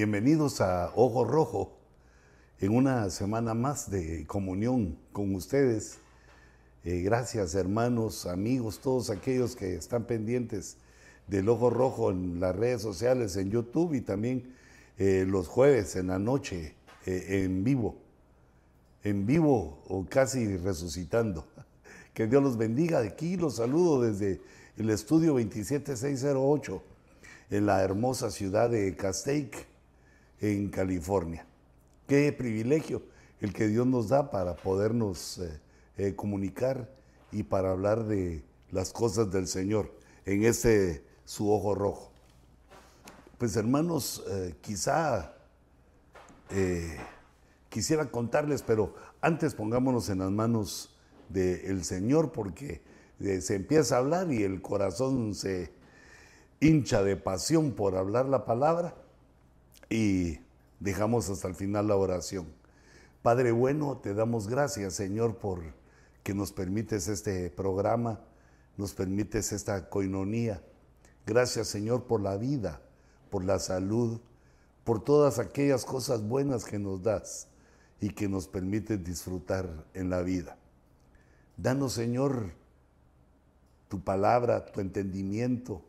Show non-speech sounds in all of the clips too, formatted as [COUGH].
Bienvenidos a Ojo Rojo en una semana más de comunión con ustedes. Eh, gracias hermanos, amigos, todos aquellos que están pendientes del Ojo Rojo en las redes sociales, en YouTube y también eh, los jueves en la noche eh, en vivo, en vivo o casi resucitando. [LAUGHS] Que Dios los bendiga. Aquí los saludo desde el estudio 27608 en la hermosa ciudad de Castaic, en California. Qué privilegio el que Dios nos da para podernos eh, eh, comunicar y para hablar de las cosas del Señor en este su ojo rojo. Pues hermanos, eh, quizá quisiera contarles, pero antes pongámonos en las manos del Señor porque se empieza a hablar y el corazón se hincha de pasión por hablar la palabra y dejamos hasta el final la oración. Padre bueno, te damos gracias, Señor, por que nos permites este programa, nos permites esta coinonía. Gracias, Señor, por la vida, por la salud, por todas aquellas cosas buenas que nos das y que nos permites disfrutar en la vida. Danos, Señor, tu palabra, tu entendimiento.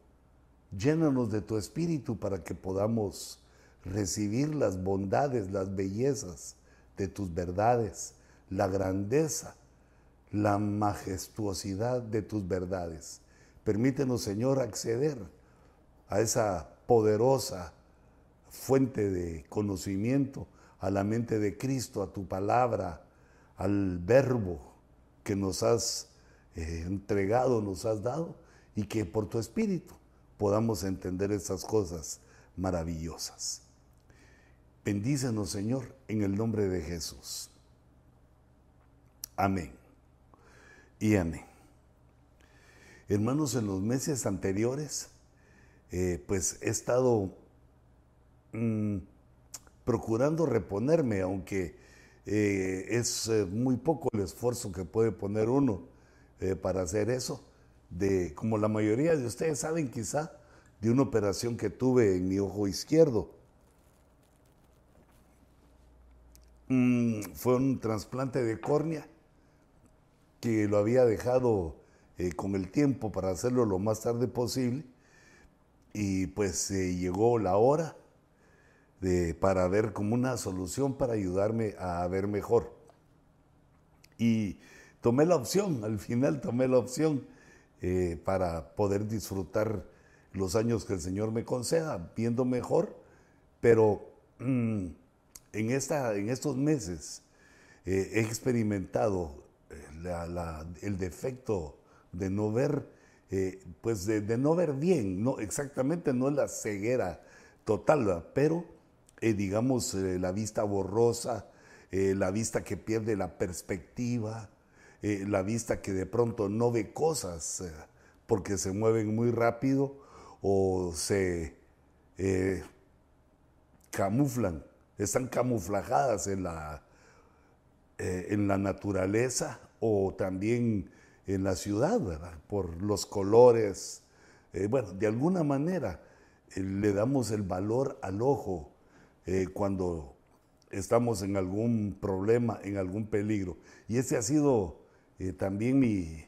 Llénanos de tu espíritu para que podamos recibir las bondades, las bellezas de tus verdades, la grandeza, la majestuosidad de tus verdades. Permítenos, Señor, acceder a esa poderosa fuente de conocimiento, a la mente de Cristo, a tu palabra, al verbo que nos has eh, entregado, nos has dado, y que por tu espíritu podamos entender esas cosas maravillosas. Bendícenos, Señor, en el nombre de Jesús. Amén. Y amén. Hermanos, en los meses anteriores, eh, pues he estado mm, procurando reponerme, aunque eh, es eh, muy poco el esfuerzo que puede poner uno para hacer eso, de como la mayoría de ustedes saben quizá, de una operación que tuve en mi ojo izquierdo fue un trasplante de córnea que lo había dejado eh, con el tiempo para hacerlo lo más tarde posible y pues llegó la hora de, para ver como una solución para ayudarme a ver mejor. Y tomé la opción, al final tomé la opción eh, para poder disfrutar los años que el Señor me conceda, viendo mejor, pero mm, en, esta, en estos meses eh, he experimentado eh, el defecto de no ver, eh, pues de, no ver bien, no, exactamente no es la ceguera total, pero digamos la vista borrosa, la vista que pierde la perspectiva, la vista que de pronto no ve cosas porque se mueven muy rápido o se camuflan están camuflajadas en la, eh, en la naturaleza o también en la ciudad, ¿verdad? Por los colores. Eh, bueno, de alguna manera eh, le damos el valor al ojo cuando estamos en algún problema, en algún peligro. Y ese ha sido también mi,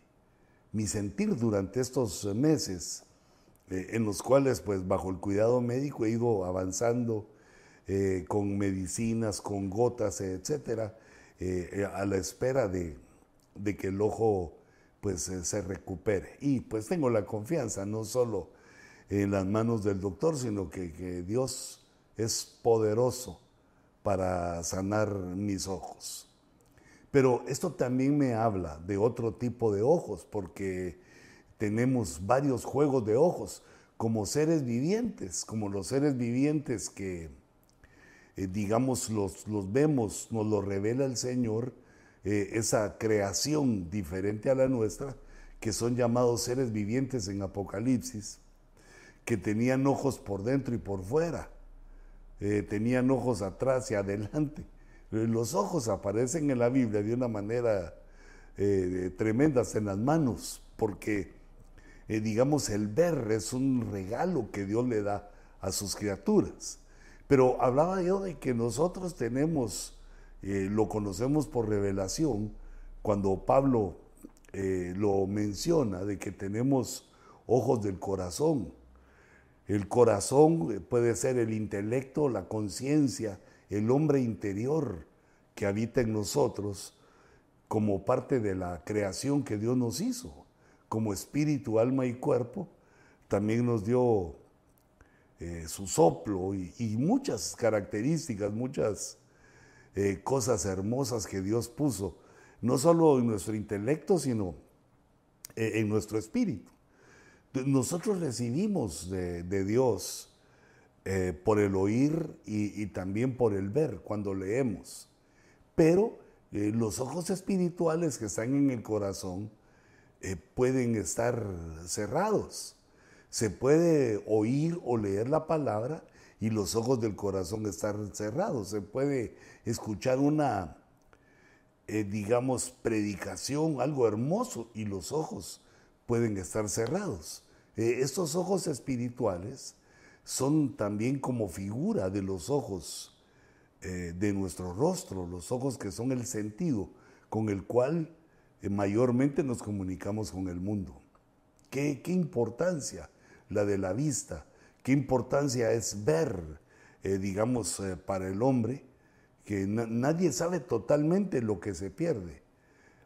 mi, sentir durante estos meses, en los cuales, pues, bajo el cuidado médico he ido avanzando eh, con medicinas, con gotas, etcétera, eh, eh, a la espera de, que el ojo pues se recupere. Y pues tengo la confianza, no solo en las manos del doctor, sino que, que Dios es poderoso para sanar mis ojos. Pero esto también me habla de otro tipo de ojos, porque tenemos varios juegos de ojos, como seres vivientes, como los seres vivientes que, eh, digamos, los, los vemos, nos lo revela el Señor, eh, esa creación diferente a la nuestra, que son llamados seres vivientes en Apocalipsis, que tenían ojos por dentro y por fuera, eh, tenían ojos atrás y adelante. Los ojos aparecen en la Biblia de una manera tremenda en las manos, porque, digamos, el ver es un regalo que Dios le da a sus criaturas. Pero hablaba yo de que nosotros tenemos, eh, lo conocemos por revelación, cuando Pablo eh, lo menciona, de que tenemos ojos del corazón. El corazón puede ser el intelecto, la conciencia, el hombre interior que habita en nosotros como parte de la creación que Dios nos hizo, como espíritu, alma y cuerpo. También nos dio eh, su soplo y, muchas características, muchas eh, cosas hermosas que Dios puso, no solo en nuestro intelecto, sino eh, en nuestro espíritu. Nosotros recibimos de, Dios por el oír y, también por el ver cuando leemos, pero los ojos espirituales que están en el corazón pueden estar cerrados se puede oír o leer la palabra y los ojos del corazón están cerrados. Se puede escuchar una, eh, digamos, predicación, algo hermoso, y los ojos pueden estar cerrados. Eh, estos ojos espirituales son también como figura de los ojos eh, de nuestro rostro, los ojos que son el sentido con el cual mayormente nos comunicamos con el mundo. ¿Qué, qué importancia la de la vista. Qué importancia es ver, eh, digamos, eh, para el hombre, que nadie sabe totalmente lo que se pierde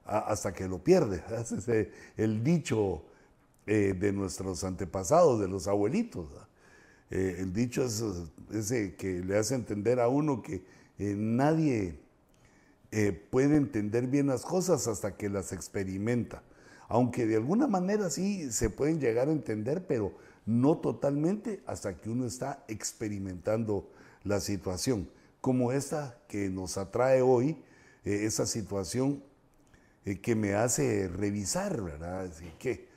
hasta que lo pierde. [LAUGHS] Es el dicho eh, de nuestros antepasados, de los abuelitos. el dicho es ese que le hace entender a uno que nadie puede entender bien las cosas hasta que las experimenta. Aunque de alguna manera sí se pueden llegar a entender, pero no totalmente hasta que uno está experimentando la situación, como esta que nos atrae hoy, eh, esa situación eh, que me hace revisar, ¿verdad? ¿Qué,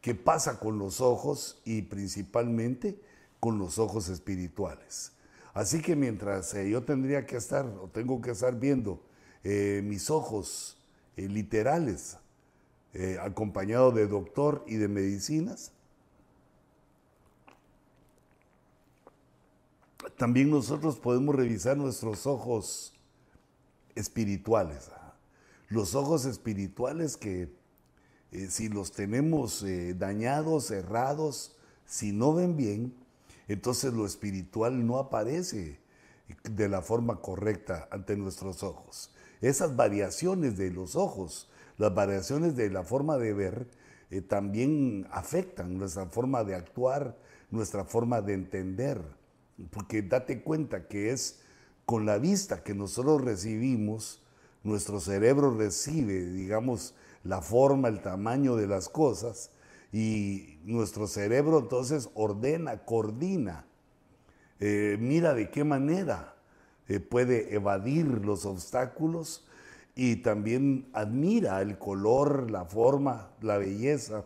¿Qué pasa con los ojos y principalmente con los ojos espirituales? Así que mientras eh, yo tendría que estar o tengo que estar viendo mis ojos literales, acompañado de doctor y de medicinas, también nosotros podemos revisar nuestros ojos espirituales. Los ojos espirituales que eh, si los tenemos eh, dañados, cerrados, si no ven bien, entonces lo espiritual no aparece de la forma correcta ante nuestros ojos. Esas variaciones de los ojos, las variaciones de la forma de ver, eh, también afectan nuestra forma de actuar, nuestra forma de entender. Porque date cuenta que es con la vista que nosotros recibimos, nuestro cerebro recibe, digamos, la forma, el tamaño de las cosas y nuestro cerebro entonces ordena, coordina, eh, mira de qué manera eh, puede evadir los obstáculos y también admira el color, la forma, la belleza.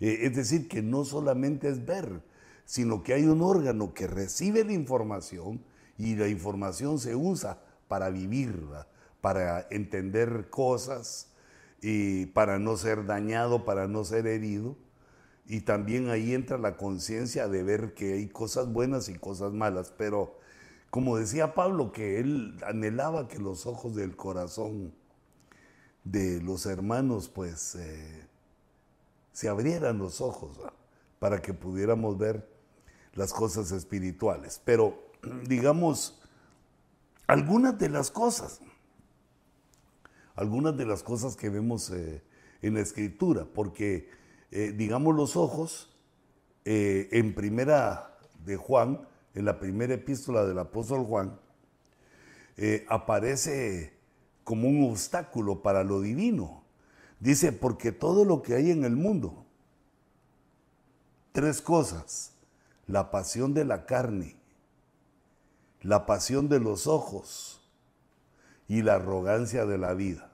Eh, es decir, que no solamente es ver, sino que hay un órgano que recibe la información y la información se usa para vivir, para entender cosas y para no ser dañado, para no ser herido. Y también ahí entra la conciencia de ver que hay cosas buenas y cosas malas. Pero como decía Pablo, que él anhelaba que los ojos del corazón de los hermanos pues eh, se abrieran los ojos para que pudiéramos ver las cosas espirituales. Pero [CLEARS THROAT] digamos, algunas de las cosas, algunas de las cosas que vemos eh, en la escritura, porque eh, digamos los ojos, eh, en primera de Juan, en la primera epístola del apóstol Juan, aparece como un obstáculo para lo divino. Dice, porque todo lo que hay en el mundo, tres cosas, la pasión de la carne, la pasión de los ojos y la arrogancia de la vida.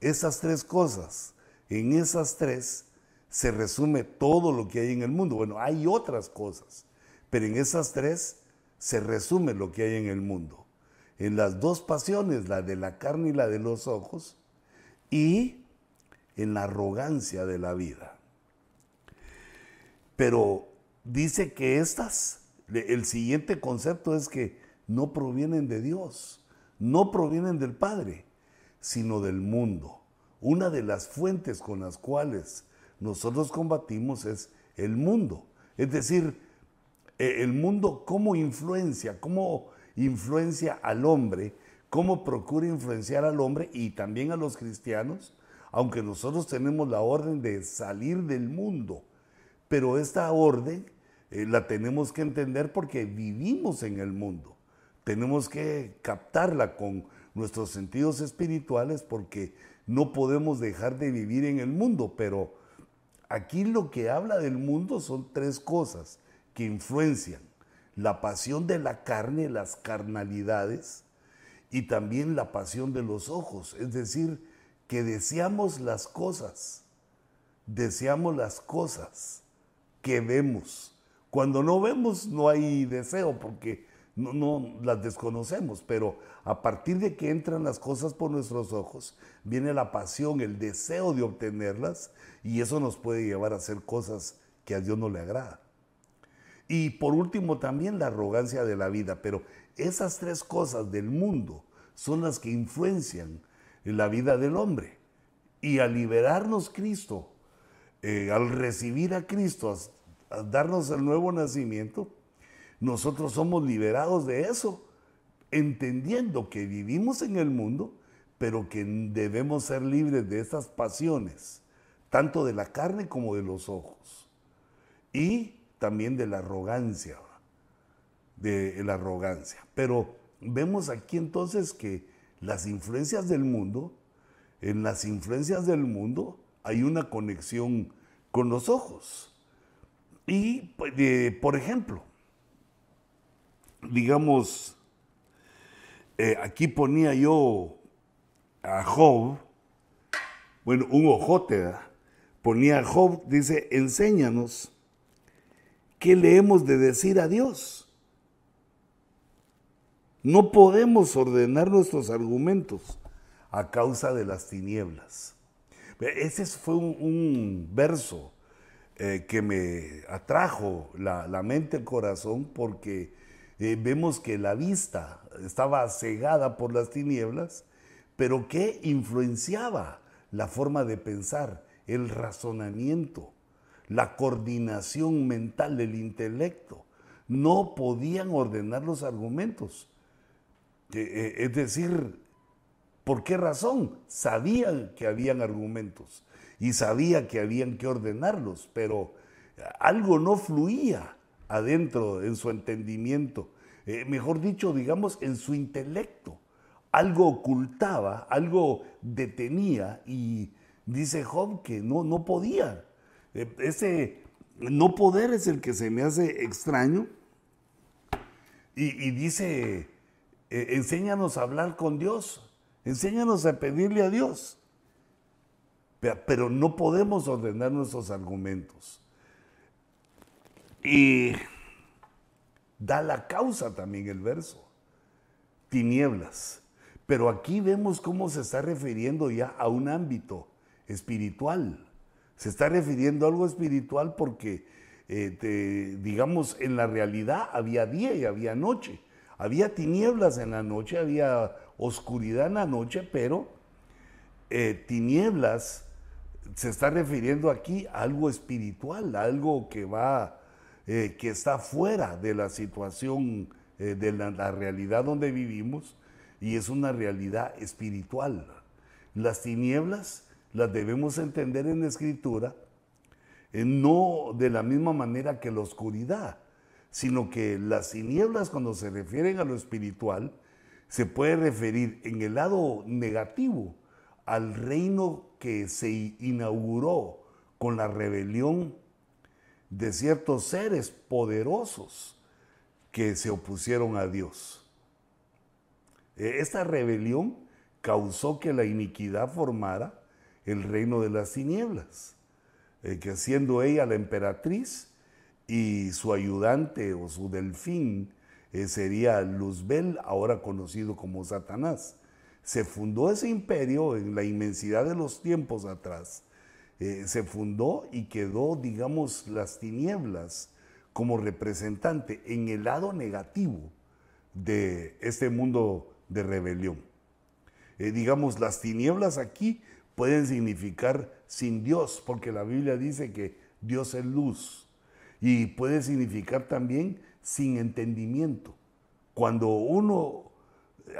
Esas tres cosas, en esas tres se resume todo lo que hay en el mundo. Bueno, hay otras cosas, pero en esas tres se resume lo que hay en el mundo. En las dos pasiones, la de la carne y la de los ojos, y en la arrogancia de la vida. Pero dice que estas El siguiente concepto es que no provienen de Dios, no provienen del Padre, sino del mundo. Una de las fuentes con las cuales nosotros combatimos es el mundo. Es decir, e, el mundo cómo influencia, cómo influencia al hombre, cómo procura influenciar al hombre y también a los cristianos, aunque nosotros tenemos la orden de salir del mundo. Pero esta orden eh, la tenemos que entender porque vivimos en el mundo. Tenemos que captarla con nuestros sentidos espirituales porque no podemos dejar de vivir en el mundo. Pero aquí lo que habla del mundo son tres cosas que influencian. La pasión de la carne, las carnalidades, y también la pasión de los ojos. Es decir, que deseamos las cosas, deseamos las cosas que vemos. Cuando no vemos no hay deseo porque no, no, las desconocemos, pero a partir de que entran las cosas por nuestros ojos, viene la pasión, el deseo de obtenerlas y eso nos puede llevar a hacer cosas que a Dios no le agrada. Y por último también la arrogancia de la vida, pero esas tres cosas del mundo son las que influencian la vida del hombre. Y al liberarnos Cristo, eh, al recibir a Cristo, darnos el nuevo nacimiento, nosotros somos liberados de eso, entendiendo que vivimos en el mundo, pero que debemos ser libres de estas pasiones, tanto de la carne como de los ojos, y también de la arrogancia, de la arrogancia. Pero vemos aquí entonces que las influencias del mundo, en las influencias del mundo hay una conexión con los ojos. Y, pues, por ejemplo, digamos, eh, aquí ponía yo a Job, bueno, un ojote, ponía a Job, dice, enséñanos qué le hemos de decir a Dios. No podemos ordenar nuestros argumentos a causa de las tinieblas. Ese fue un, verso eh, que me atrajo la, mente, el corazón, porque eh, vemos que la vista estaba cegada por las tinieblas, pero que influenciaba la forma de pensar, el razonamiento, la coordinación mental del intelecto. No podían ordenar los argumentos. Eh, es decir, ¿por qué razón? Sabían que habían argumentos y sabía que habían que ordenarlos, pero algo no fluía adentro en su entendimiento, eh, mejor dicho, digamos, en su intelecto. Algo ocultaba, algo detenía y dice Job que no, no podía. Eh, ese no poder es el que se me hace extraño. y dice eh, enséñanos a hablar con Dios, enséñanos a pedirle a Dios. Pero, no podemos ordenar nuestros argumentos. Y da la causa también el verso, tinieblas. Pero aquí vemos cómo se está refiriendo ya a un ámbito espiritual. Se está refiriendo a algo espiritual porque, eh, digamos, en la realidad había día y había noche. Había tinieblas en la noche, había oscuridad en la noche, pero eh, tinieblas se está refiriendo aquí a algo espiritual, algo que va, eh, que está fuera de la situación, eh, de la, realidad donde vivimos, y es una realidad espiritual. Las tinieblas las debemos entender en la escritura, no de la misma manera que la oscuridad sino que las tinieblas cuando se refieren a lo espiritual, se puede referir en el lado negativo al reino que se inauguró con la rebelión de ciertos seres poderosos que se opusieron a Dios. E, esta rebelión causó que la iniquidad formara el reino de las tinieblas, eh, que siendo ella la emperatriz, y su ayudante o su delfín eh, sería Luzbel, ahora conocido como Satanás. Se fundó ese imperio en la inmensidad de los tiempos atrás. Eh, se fundó y quedó, digamos, las tinieblas como representante en el lado negativo de este mundo de rebelión. Eh, digamos, las tinieblas aquí pueden significar sin Dios, porque la Biblia dice que Dios es luz. Y puede significar también sin entendimiento. Cuando uno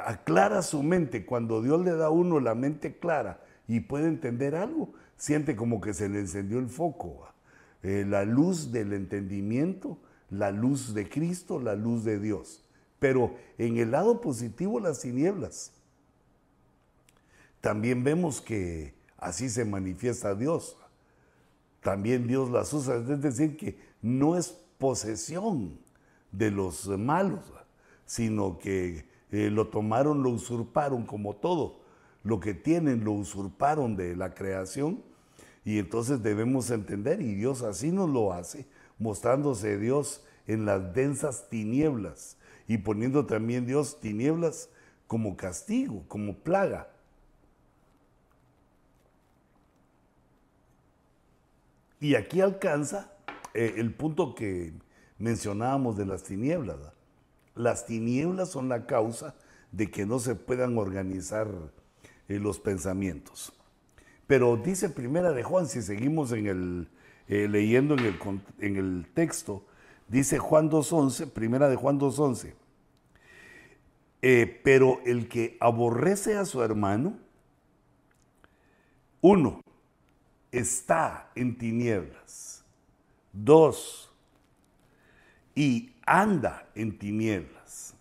aclara su mente, cuando Dios le da a uno la mente clara y puede entender algo, siente como que se le encendió el foco. Eh, la luz del entendimiento, la luz de Cristo, la luz de Dios. Pero en el lado positivo, las tinieblas. También vemos que así se manifiesta Dios. También Dios las usa. Es decir, que no es posesión de los malos, sino que eh, lo tomaron, lo usurparon como todo. Lo que tienen lo usurparon de la creación y entonces debemos entender, y Dios así nos lo hace, mostrándose Dios en las densas tinieblas y poniendo también Dios tinieblas como castigo, como plaga. Y aquí alcanza eh, el punto que mencionábamos de las tinieblas. Las tinieblas son la causa de que no se puedan organizar eh, los pensamientos. Pero dice Primera de Juan, si seguimos eh, leyendo en el, texto, dice Juan 2.11, Primera de Juan 2.11, pero el que aborrece a su hermano, uno, está en tinieblas. Dos, y anda en tinieblas.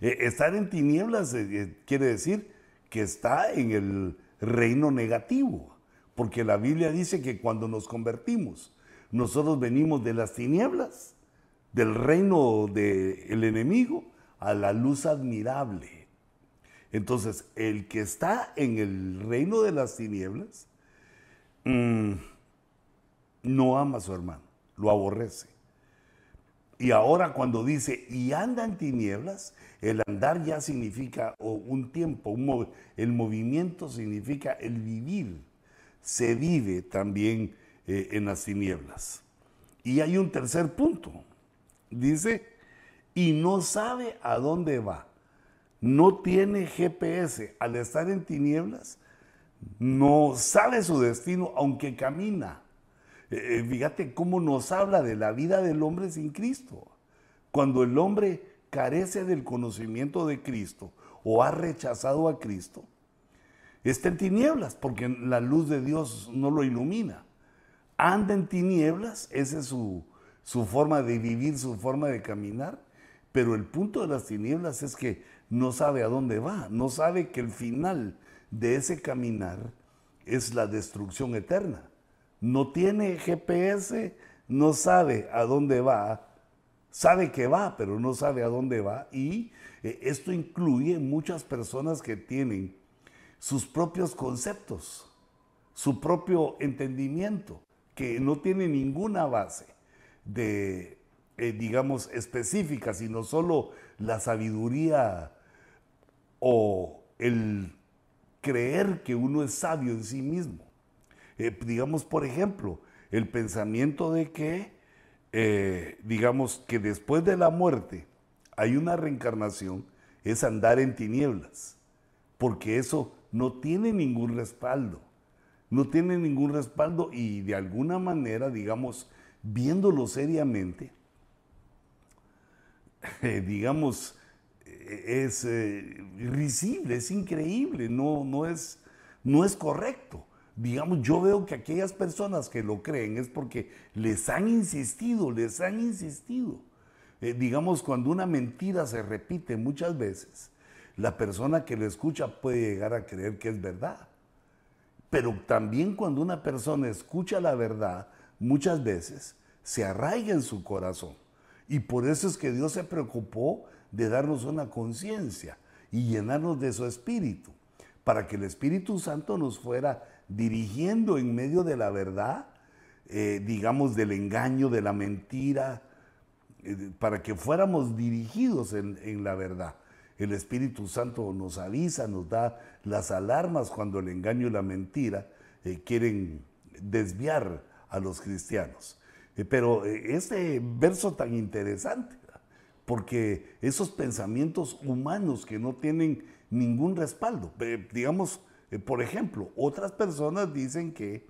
Eh, estar en tinieblas eh, eh, quiere decir que está en el reino negativo, porque la Biblia dice que cuando nos convertimos, nosotros venimos de las tinieblas, del reino del enemigo, a la luz admirable. Entonces, el que está en el reino de las tinieblas, Mm, no ama a su hermano, lo aborrece. Y ahora cuando dice, y anda en tinieblas, el andar ya significa un tiempo, el movimiento significa el vivir. Se vive también eh, en las tinieblas. Y hay un tercer punto. Dice, y no sabe a dónde va. No tiene GPS. Al estar en tinieblas, no sabe su destino aunque camina. Eh, fíjate cómo nos habla de la vida del hombre sin Cristo. Cuando el hombre carece del conocimiento de Cristo o ha rechazado a Cristo, está en tinieblas porque la luz de Dios no lo ilumina. Anda en tinieblas, esa es su, su forma de vivir, su forma de caminar, pero el punto de las tinieblas es que no sabe a dónde va, no sabe que el final de ese caminar es la destrucción eterna. No tiene GPS, no sabe a dónde va, sabe que va, pero no sabe a dónde va. Y eh, esto incluye muchas personas que tienen sus propios conceptos, su propio entendimiento, que no tiene ninguna base de, eh, digamos, específica, sino solo la sabiduría o el creer que uno es sabio en sí mismo. Eh, digamos, por ejemplo, el pensamiento de que, eh, digamos, que después de la muerte hay una reencarnación, es andar en tinieblas, porque eso no tiene ningún respaldo, no tiene ningún respaldo y de alguna manera, digamos, viéndolo seriamente, [LAUGHS] digamos, es eh, risible, es increíble, no, no, es, no es correcto. Digamos, yo veo que aquellas personas que lo creen es porque les han insistido, les han insistido. Eh, digamos, cuando una mentira se repite muchas veces, la persona que lo escucha puede llegar a creer que es verdad. Pero también cuando una persona escucha la verdad, muchas veces se arraiga en su corazón. Y por eso es que Dios se preocupó de darnos una conciencia y llenarnos de su espíritu, para que el Espíritu Santo nos fuera dirigiendo en medio de la verdad, eh, digamos del engaño, de la mentira, eh, para que fuéramos dirigidos en, la verdad. El Espíritu Santo nos avisa, nos da las alarmas cuando el engaño y la mentira eh, quieren desviar a los cristianos. Pero este verso tan interesante, porque esos pensamientos humanos que no tienen ningún respaldo, digamos, por ejemplo, otras personas dicen que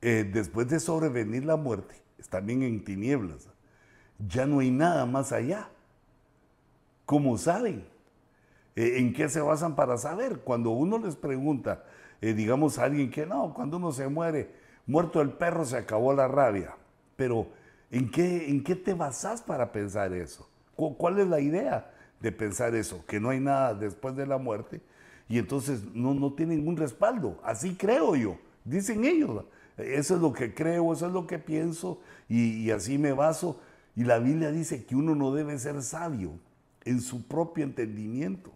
después de sobrevenir la muerte, están en tinieblas, ya no hay nada más allá. ¿Cómo saben? ¿En qué se basan para saber? Cuando uno les pregunta, digamos a alguien que no, cuando uno se muere, muerto el perro se acabó la rabia. Pero, ¿en qué, ¿en qué te basas para pensar eso? ¿Cuál es la idea de pensar eso? Que no hay nada después de la muerte y entonces no, no tienen un respaldo. Así creo yo, dicen ellos. Eso es lo que creo, eso es lo que pienso y, y así me baso. Y la Biblia dice que uno no debe ser sabio en su propio entendimiento.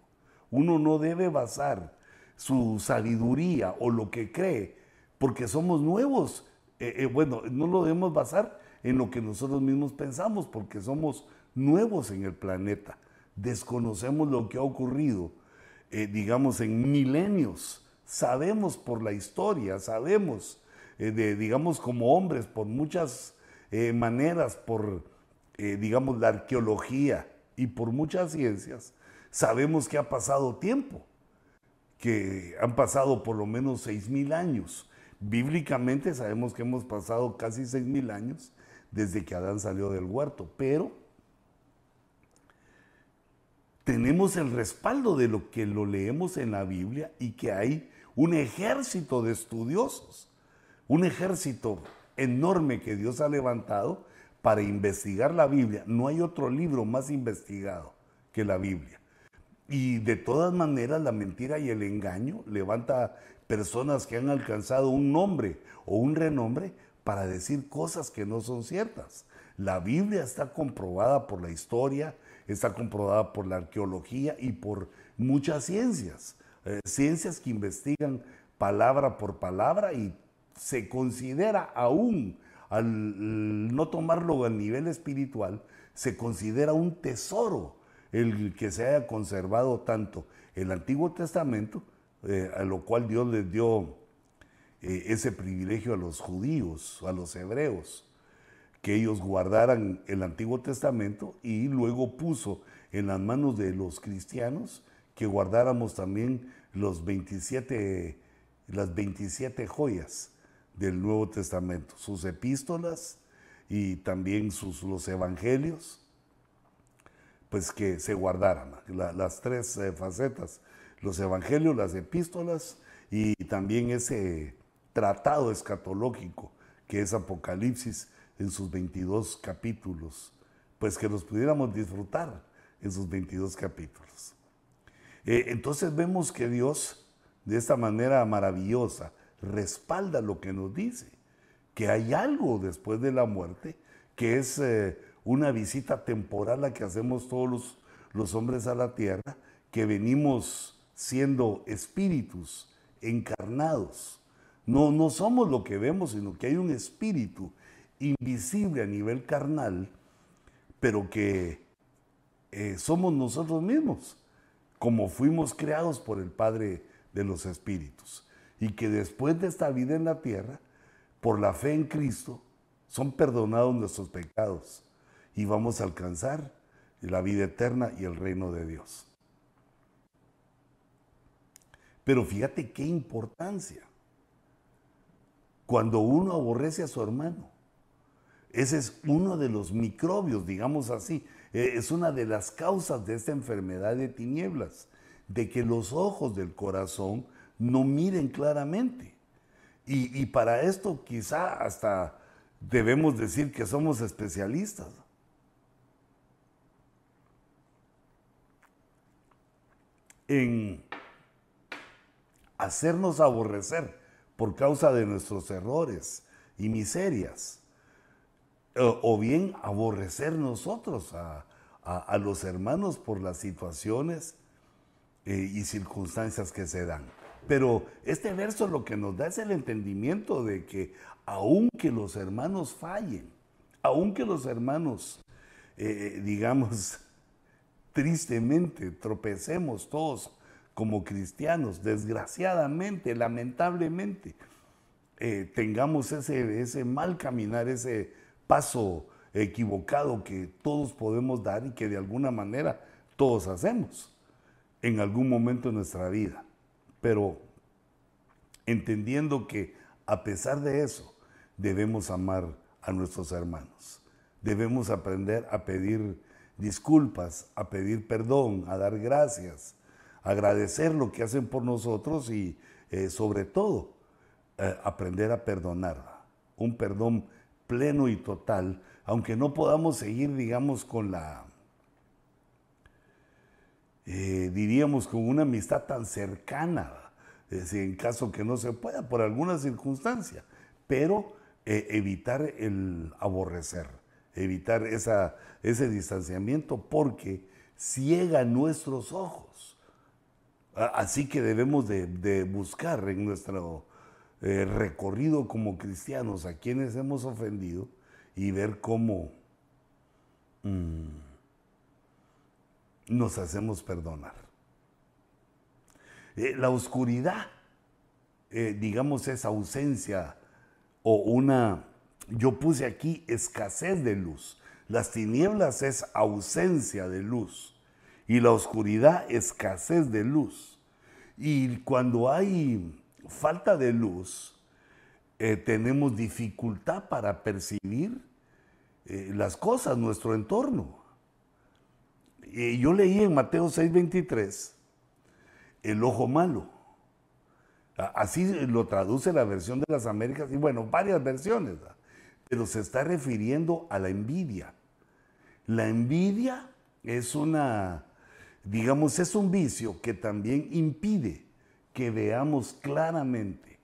Uno no debe basar su sabiduría o lo que cree, porque somos nuevos eh, eh, bueno, no lo debemos basar en lo que nosotros mismos pensamos, porque somos nuevos en el planeta. Desconocemos lo que ha ocurrido, eh, digamos, en milenios. Sabemos por la historia, sabemos, de, digamos, como hombres, por muchas maneras, por, digamos, la arqueología y por muchas ciencias, sabemos que ha pasado tiempo, que han pasado por lo menos seis mil años Bíblicamente sabemos que hemos pasado casi seis mil años desde que Adán salió del huerto, pero tenemos el respaldo de lo que lo leemos en la Biblia y que hay un ejército de estudiosos, un ejército enorme que Dios ha levantado para investigar la Biblia. No hay otro libro más investigado que la Biblia. Y de todas maneras la mentira y el engaño levanta personas que han alcanzado un nombre o un renombre para decir cosas que no son ciertas. La Biblia está comprobada por la historia, está comprobada por la arqueología y por muchas ciencias, eh, ciencias que investigan palabra por palabra y se considera aún, al no tomarlo a nivel espiritual, se considera un tesoro el que se haya conservado tanto el Antiguo Testamento eh, a lo cual Dios les dio eh, ese privilegio a los judíos, a los hebreos, que ellos guardaran el Antiguo Testamento y luego puso en las manos de los cristianos que guardáramos también los 27, las 27 joyas del Nuevo Testamento, sus epístolas y también sus, los evangelios, pues que se guardaran, las tres eh, facetas los evangelios, las epístolas y también ese tratado escatológico que es Apocalipsis en sus 22 capítulos, pues que los pudiéramos disfrutar en sus 22 capítulos. Eh, entonces vemos que Dios de esta manera maravillosa respalda lo que nos dice, que hay algo después de la muerte, que es eh, una visita temporal la que hacemos todos los, los hombres a la tierra, que venimos siendo espíritus encarnados. No, no somos lo que vemos, sino que hay un espíritu invisible a nivel carnal, pero que eh, somos nosotros mismos, como fuimos creados por el Padre de los Espíritus. Y que después de esta vida en la tierra, por la fe en Cristo, son perdonados nuestros pecados y vamos a alcanzar la vida eterna y el reino de Dios. Pero fíjate qué importancia. Cuando uno aborrece a su hermano, ese es uno de los microbios, digamos así, e, es una de las causas de esta enfermedad de tinieblas, de que los ojos del corazón no miren claramente. Y, y para esto quizá hasta debemos decir que somos especialistas. En hacernos aborrecer por causa de nuestros errores y miserias, o bien aborrecer nosotros a, los hermanos por las situaciones eh, y circunstancias que se dan. Pero este verso lo que nos da es el entendimiento de que aunque los hermanos fallen, aunque los hermanos, eh, digamos, [LAUGHS] tristemente tropecemos todos como cristianos, desgraciadamente, lamentablemente, eh, tengamos ese, ese mal caminar, ese paso equivocado que todos podemos dar y que de alguna manera todos hacemos en algún momento de nuestra vida. Pero entendiendo que a pesar de eso debemos amar a nuestros hermanos. Debemos aprender a pedir disculpas, a pedir perdón, a dar gracias, agradecer lo que hacen por nosotros y eh, sobre todo eh, aprender a perdonar. Un perdón pleno y total, aunque no podamos seguir, digamos, con la, eh, diríamos, con una amistad tan cercana, en caso que no se pueda por alguna circunstancia, pero evitar el aborrecer, evitar esa, ese distanciamiento porque ciega nuestros ojos. Así que debemos de, buscar en nuestro eh, recorrido como cristianos a quienes hemos ofendido y ver cómo mm, nos hacemos perdonar. Eh, la oscuridad, eh, digamos, es ausencia o una, yo puse aquí escasez de luz. Las tinieblas es ausencia de luz y la oscuridad escasez de luz. Y cuando hay falta de luz, eh, tenemos dificultad para percibir eh, las cosas, nuestro entorno. Yo leí en Mateo 6:23 el ojo malo. Así lo traduce la versión de las Américas y bueno, varias versiones, pero se está refiriendo a la envidia. La envidia es una, digamos, es un vicio que también impide que veamos claramente.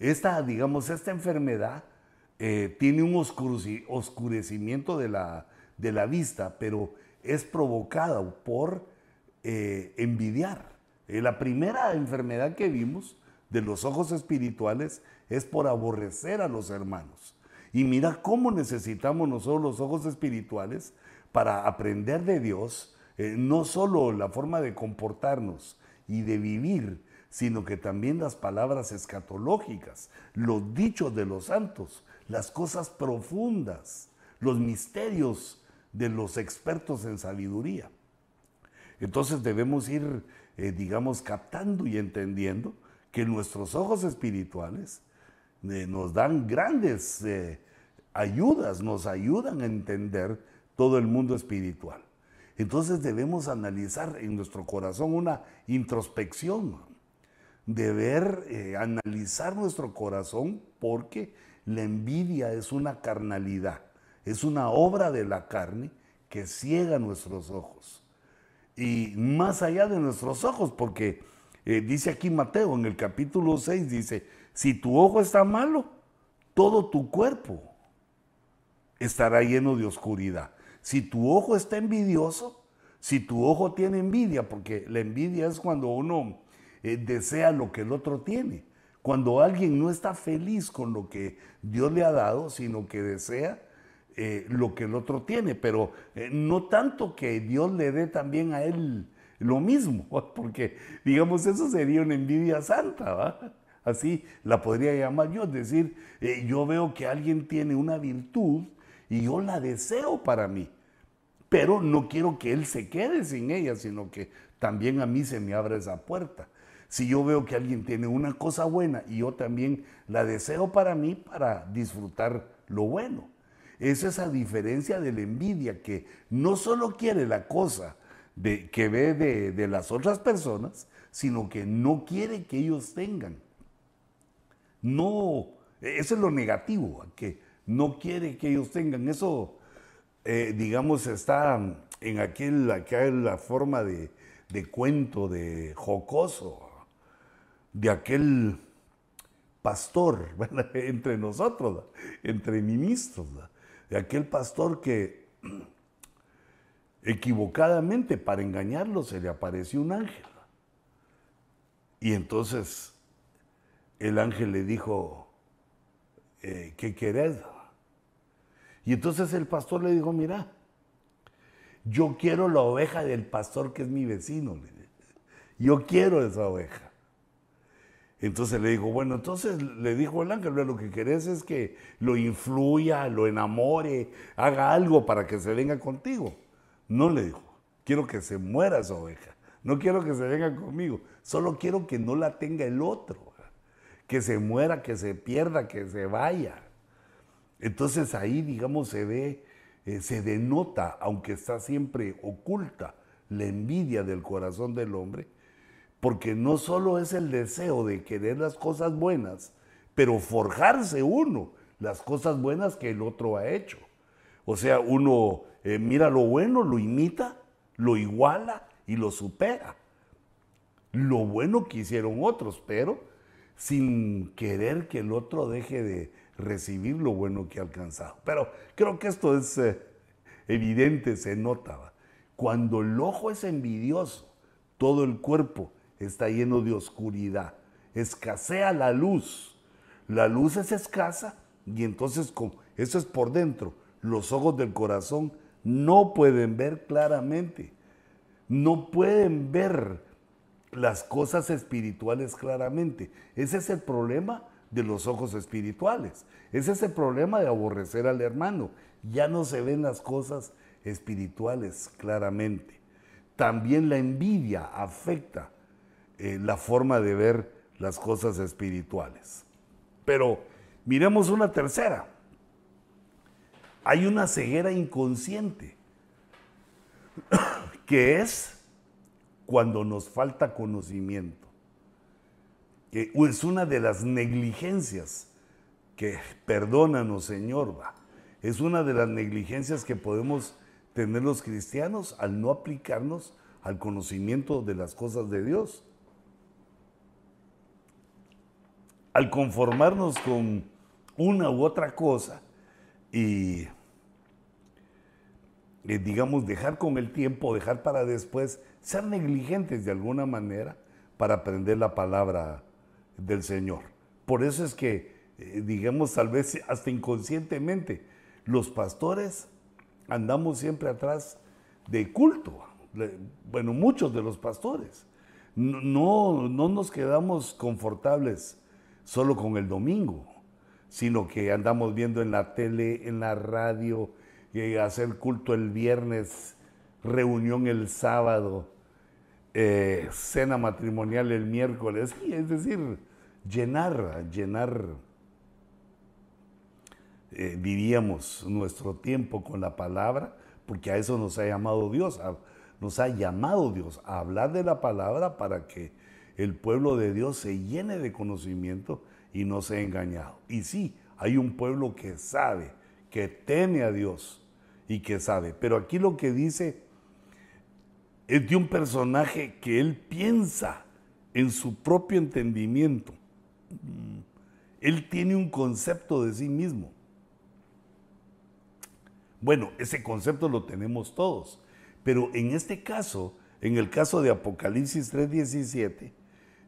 Esta, digamos, esta enfermedad eh, tiene un oscurecimiento de la, de la vista, pero es provocada por eh, envidiar. Eh, la primera enfermedad que vimos de los ojos espirituales es por aborrecer a los hermanos. Y mira cómo necesitamos nosotros los ojos espirituales para aprender de Dios, no solo la forma de comportarnos y de vivir, sino que también las palabras escatológicas, los dichos de los santos, las cosas profundas, los misterios de los expertos en sabiduría. Entonces debemos ir, eh, digamos, captando y entendiendo que nuestros ojos espirituales eh, nos dan grandes eh, ayudas, nos ayudan a entender todo el mundo espiritual. Entonces debemos analizar en nuestro corazón una introspección, de ver, eh, analizar nuestro corazón porque la envidia es una carnalidad, es una obra de la carne que ciega nuestros ojos. Y más allá de nuestros ojos, porque eh, dice aquí Mateo en el capítulo 6, dice, si tu ojo está malo, todo tu cuerpo estará lleno de oscuridad. Si tu ojo está envidioso, si tu ojo tiene envidia, porque la envidia es cuando uno eh, desea lo que el otro tiene, cuando alguien no está feliz con lo que Dios le ha dado, sino que desea eh, lo que el otro tiene, pero no tanto que Dios le dé también a él lo mismo, [LAUGHS] porque digamos eso sería una envidia santa, ¿va? Así la podría llamar yo, es decir, eh, yo veo que alguien tiene una virtud y yo la deseo para mí, pero no quiero que él se quede sin ella, sino que también a mí se me abra esa puerta. Si yo veo que alguien tiene una cosa buena y yo también la deseo para mí para disfrutar lo bueno. Es esa diferencia de la envidia que no solo quiere la cosa que ve de, las otras personas, sino que no quiere que ellos tengan. No, eso es lo negativo, que no quiere que ellos tengan. Eso, eh, digamos, está en aquel, aquella forma de, cuento, de jocoso, de aquel pastor, [LAUGHS] entre nosotros, entre ministros, de aquel pastor que [CLEARS THROAT] equivocadamente para engañarlo se le apareció un ángel. Y entonces el ángel le dijo, eh, ¿qué querés? Y entonces el pastor le dijo, mira, yo quiero la oveja del pastor que es mi vecino. Yo quiero esa oveja. Entonces le dijo, bueno, entonces le dijo el ángel, lo que querés es que lo influya, lo enamore, haga algo para que se venga contigo. No le dijo, quiero que se muera esa oveja, no quiero que se venga conmigo, solo quiero que no la tenga el otro, que se muera, que se pierda, que se vaya. Entonces ahí, digamos, se ve, eh, se denota, aunque está siempre oculta, la envidia del corazón del hombre, porque no solo es el deseo de querer las cosas buenas, pero forjarse uno las cosas buenas que el otro ha hecho. O sea, uno eh, mira lo bueno, lo imita, lo iguala y lo supera. Lo bueno que hicieron otros, pero sin querer que el otro deje de recibir lo bueno que ha alcanzado. Pero creo que esto es eh, evidente, se nota. Cuando el ojo es envidioso, todo el cuerpo está lleno de oscuridad. Escasea la luz. La luz es escasa y entonces eso es por dentro. Los ojos del corazón no pueden ver claramente. No pueden ver las cosas espirituales claramente. Ese es el problema de los ojos espirituales. Ese es el problema de aborrecer al hermano. Ya no se ven las cosas espirituales claramente. También la envidia afecta la forma de ver las cosas espirituales. Pero miremos una tercera. Hay una ceguera inconsciente, [COUGHS] que es cuando nos falta conocimiento. Que es una de las negligencias que, perdónanos Señor, va, es una de las negligencias que podemos tener los cristianos al no aplicarnos al conocimiento de las cosas de Dios. Al conformarnos con una u otra cosa y, eh, digamos, dejar con el tiempo, dejar para después, ser negligentes de alguna manera para aprender la palabra del Señor. Por eso es que, eh, digamos, tal vez hasta inconscientemente, los pastores andamos siempre atrás de culto. Bueno, muchos de los pastores. No, no nos quedamos confortables solo con el domingo, sino que andamos viendo en la tele, en la radio, eh, hacer culto el viernes, reunión el sábado, eh, cena matrimonial el miércoles, es decir, llenar, llenar, eh, diríamos, nuestro tiempo con la palabra, porque a eso nos ha llamado Dios, nos ha llamado Dios a hablar de la palabra para que el pueblo de Dios se llene de conocimiento y no sea engañado. Y sí, hay un pueblo que sabe, que teme a Dios y que sabe. Pero aquí lo que dice es de un personaje que él piensa en su propio entendimiento. Él tiene un concepto de sí mismo. Bueno, ese concepto lo tenemos todos, pero en este caso, en el caso de Apocalipsis 3:17,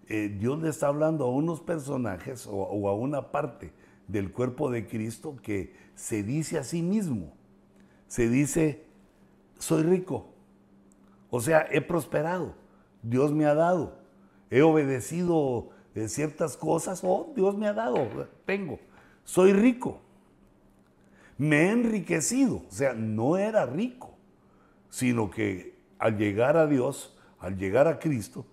eh, Dios le está hablando a unos personajes o, a una parte del cuerpo de Cristo que se dice a sí mismo. Se dice, soy rico. O sea, he prosperado. Dios me ha dado. He obedecido eh, ciertas cosas. Oh, Dios me ha dado. Tengo. Soy rico. Me he enriquecido. O sea, no era rico, sino que al llegar a Dios, al llegar a Cristo,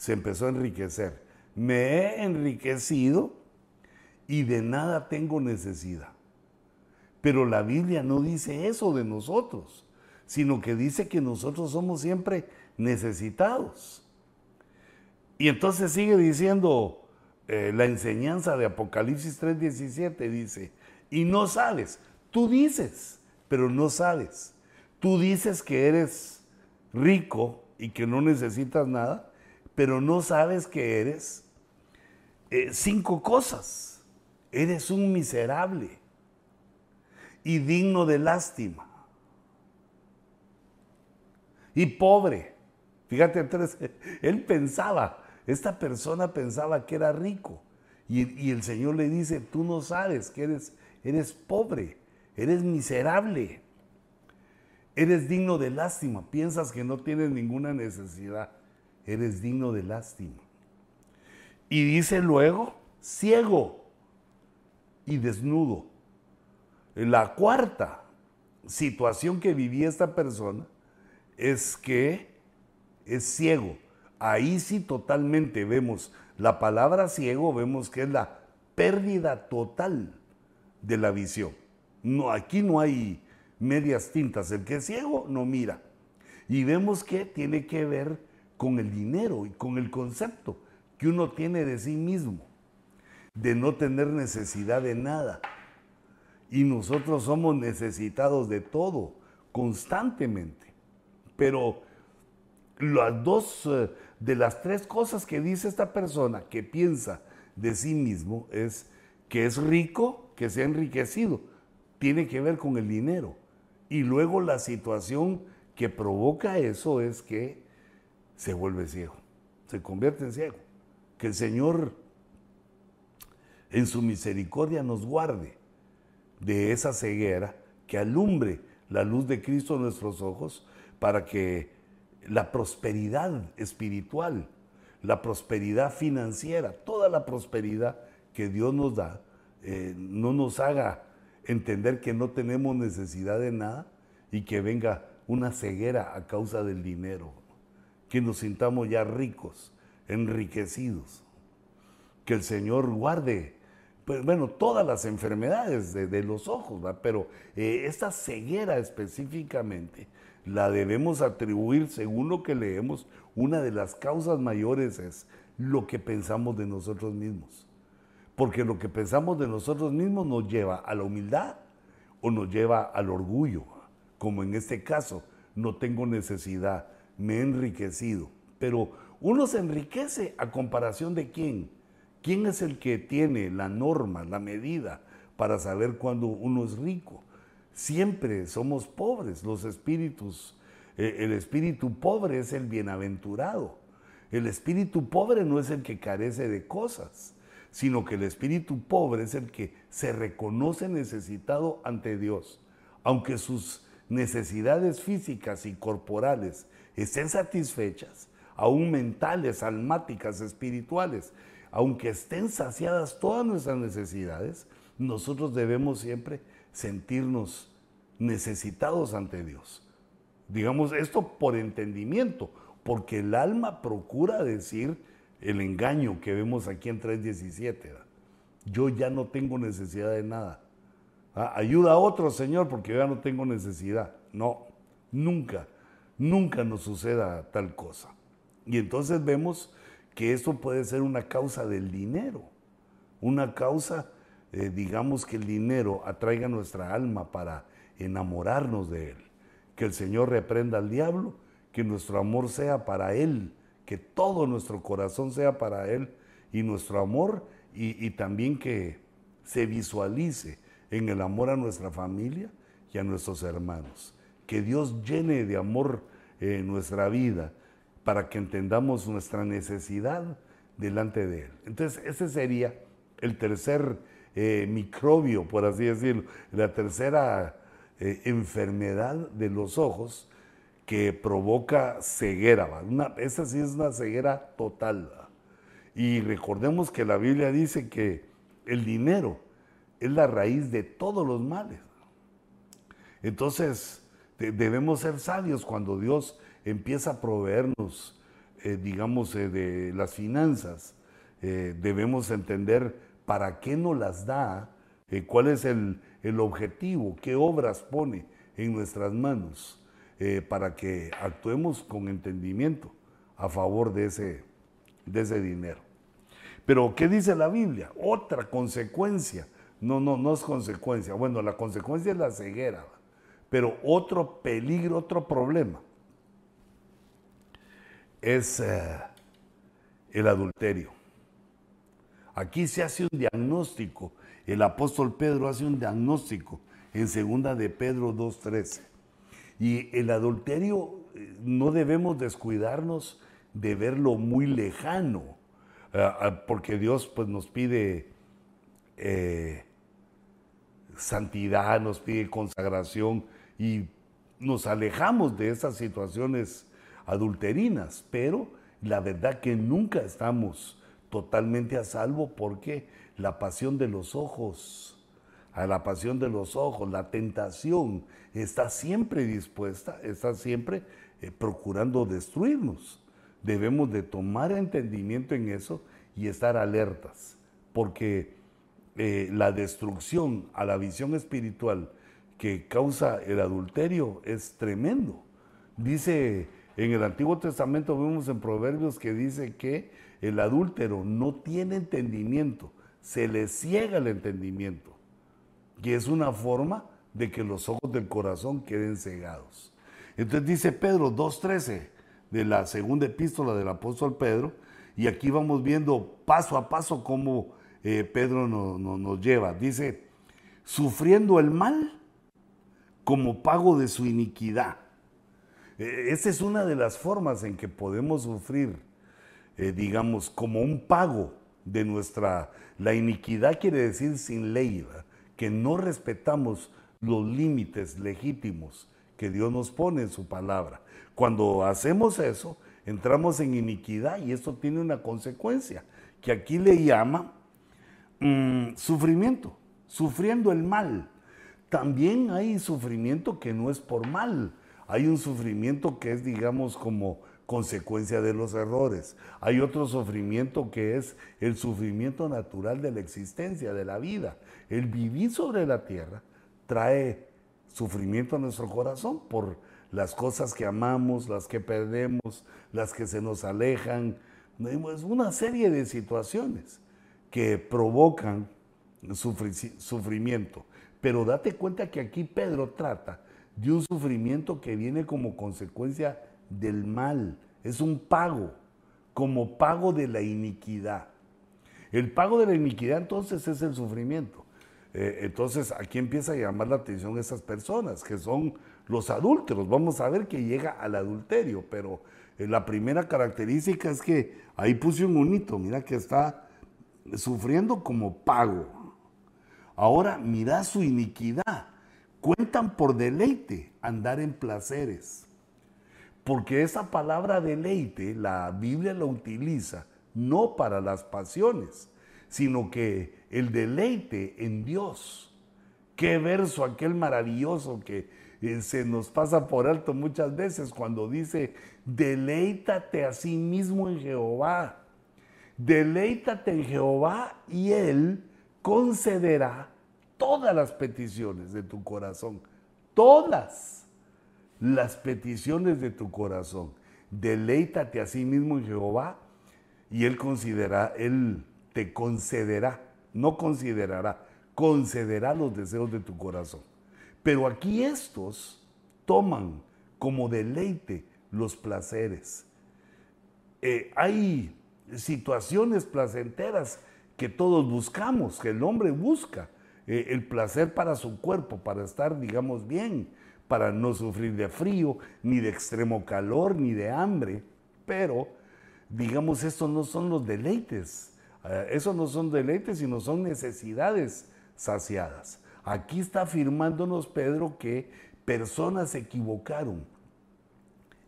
se empezó a enriquecer. Me he enriquecido y de nada tengo necesidad. Pero la Biblia no dice eso de nosotros, sino que dice que nosotros somos siempre necesitados. Y entonces sigue diciendo eh, la enseñanza de Apocalipsis 3:17, dice, y no sabes, tú dices, pero no sabes. Tú dices que eres rico y que no necesitas nada, pero no sabes que eres eh, cinco cosas. Eres un miserable y digno de lástima. Y pobre. Fíjate, [LAUGHS] él pensaba, esta persona pensaba que era rico. Y, el Señor le dice, tú no sabes que eres, eres pobre, eres miserable, eres digno de lástima, piensas que no tienes ninguna necesidad eres digno de lástima. Y dice luego, ciego y desnudo. La cuarta situación que vivía esta persona es que es ciego. Ahí sí totalmente vemos la palabra ciego, vemos que es la pérdida total de la visión. No, aquí no hay medias tintas. El que es ciego no mira. Y vemos que tiene que ver con el dinero y con el concepto que uno tiene de sí mismo, de no tener necesidad de nada. Y nosotros somos necesitados de todo, constantemente. Pero las dos eh, de las tres cosas que dice esta persona que piensa de sí mismo es que es rico, que se ha enriquecido. Tiene que ver con el dinero. Y luego la situación que provoca eso es que se vuelve ciego, se convierte en ciego. Que el Señor en su misericordia nos guarde de esa ceguera, que alumbre la luz de Cristo en nuestros ojos para que la prosperidad espiritual, la prosperidad financiera, toda la prosperidad que Dios nos da, eh, no nos haga entender que no tenemos necesidad de nada y que venga una ceguera a causa del dinero, que nos sintamos ya ricos, enriquecidos, que el Señor guarde, pues, bueno, todas las enfermedades de, los ojos, pero eh, esta ceguera específicamente la debemos atribuir, según lo que leemos, una de las causas mayores es lo que pensamos de nosotros mismos. Porque lo que pensamos de nosotros mismos nos lleva a la humildad o nos lleva al orgullo, como en este caso, no tengo necesidad, me he enriquecido. Pero uno se enriquece a comparación de quién. ¿Quién es el que tiene la norma, la medida para saber cuándo uno es rico? Siempre somos pobres, los espíritus. Eh, el espíritu pobre es el bienaventurado. El espíritu pobre no es el que carece de cosas sino que el espíritu pobre es el que se reconoce necesitado ante Dios. Aunque sus necesidades físicas y corporales estén satisfechas, aún mentales, almáticas, espirituales, aunque estén saciadas todas nuestras necesidades, nosotros debemos siempre sentirnos necesitados ante Dios. Digamos esto por entendimiento, porque el alma procura decir, el engaño que vemos aquí en 3.17. Yo ya no tengo necesidad de nada. Ah, ayuda a otro, Señor, porque yo ya no tengo necesidad. No, nunca, nunca nos suceda tal cosa. Y entonces vemos que esto puede ser una causa del dinero, una causa, eh, digamos, que el dinero atraiga nuestra alma para enamorarnos de Él. Que el Señor reprenda al diablo, que nuestro amor sea para Él que todo nuestro corazón sea para Él y nuestro amor y, también que se visualice en el amor a nuestra familia y a nuestros hermanos. Que Dios llene de amor eh, nuestra vida para que entendamos nuestra necesidad delante de Él. Entonces, ese sería el tercer eh, microbio, por así decirlo, la tercera eh, enfermedad de los ojos que provoca ceguera. Esa sí es una ceguera total. Y recordemos que la Biblia dice que el dinero es la raíz de todos los males. Entonces, debemos ser sabios cuando Dios empieza a proveernos, eh, digamos, eh, de las finanzas. Eh, debemos entender para qué nos las da, cuál es el, el objetivo, qué obras pone en nuestras manos. Para que actuemos con entendimiento a favor de ese, de ese dinero. Pero, ¿qué dice la Biblia? Otra consecuencia. No, no, no es consecuencia. Bueno, la consecuencia es la ceguera. Pero otro peligro, otro problema es eh, el adulterio. Aquí se hace un diagnóstico. El apóstol Pedro hace un diagnóstico en segunda de Pedro 2.13. Y el adulterio eh, no debemos descuidarnos de verlo muy lejano, eh, porque Dios pues, nos pide santidad, nos pide consagración y nos alejamos de esas situaciones adulterinas, pero la verdad que nunca estamos totalmente a salvo porque la pasión de los ojos, a la pasión de los ojos, la tentación está siempre dispuesta, está siempre eh, procurando destruirnos. Debemos de tomar entendimiento en eso y estar alertas, porque eh, la destrucción a la visión espiritual que causa el adulterio es tremendo. Dice en el Antiguo Testamento, vemos en Proverbios que dice que el adúltero no tiene entendimiento, se le ciega el entendimiento, que es una forma de que los ojos del corazón queden cegados. Entonces dice Pedro 2.13 de la segunda epístola del apóstol Pedro, y aquí vamos viendo paso a paso cómo eh, Pedro nos lleva. Dice, sufriendo el mal como pago de su iniquidad. E, esa es una de las formas en que podemos sufrir, eh, digamos, como un pago de nuestra... La iniquidad quiere decir sin ley, que no respetamos los límites legítimos que Dios nos pone en su palabra. Cuando hacemos eso, entramos en iniquidad y esto tiene una consecuencia, que aquí le llama mm, sufrimiento, sufriendo el mal. También hay sufrimiento que no es por mal, hay un sufrimiento que es, digamos, como consecuencia de los errores. Hay otro sufrimiento que es el sufrimiento natural de la existencia, de la vida. El vivir sobre la tierra trae sufrimiento a nuestro corazón por las cosas que amamos, las que perdemos, las que se nos alejan. Es una serie de situaciones que provocan sufrimiento. Pero date cuenta que aquí Pedro trata de un sufrimiento que viene como consecuencia del mal. Es un pago, como pago de la iniquidad. El pago de la iniquidad entonces es el sufrimiento. Eh, entonces aquí empieza a llamar la atención esas personas que son los adúlteros. Vamos a ver que llega al adulterio, pero eh, la primera característica es que ahí puse un unito, mira que está sufriendo como pago. Ahora mira su iniquidad. Cuentan por deleite andar en placeres. Porque esa palabra deleite, la Biblia la utiliza no para las pasiones, sino que el deleite en Dios. Qué verso aquel maravilloso que eh, se nos pasa por alto muchas veces cuando dice, deleítate a sí mismo en Jehová. Deleítate en Jehová y Él concederá todas las peticiones de tu corazón. Todas las peticiones de tu corazón. Deleítate a sí mismo en Jehová y Él considera, Él te concederá, no considerará, concederá los deseos de tu corazón. Pero aquí estos toman como deleite los placeres. Eh, hay situaciones placenteras que todos buscamos, que el hombre busca. Eh, el placer para su cuerpo, para estar, digamos, bien, para no sufrir de frío, ni de extremo calor, ni de hambre. Pero, digamos, estos no son los deleites. Eh, esos no son deleites, sino son necesidades saciadas. Aquí está afirmándonos Pedro que personas se equivocaron.